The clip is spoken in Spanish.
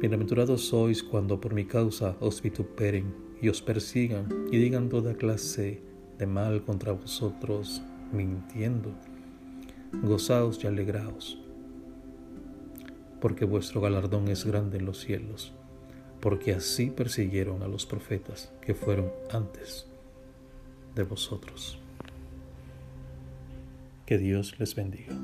Bienaventurados sois cuando por mi causa os vituperen y os persigan y digan toda clase de mal contra vosotros, mintiendo. Gozaos y alegraos, porque vuestro galardón es grande en los cielos, porque así persiguieron a los profetas que fueron antes de vosotros. Que Dios les bendiga.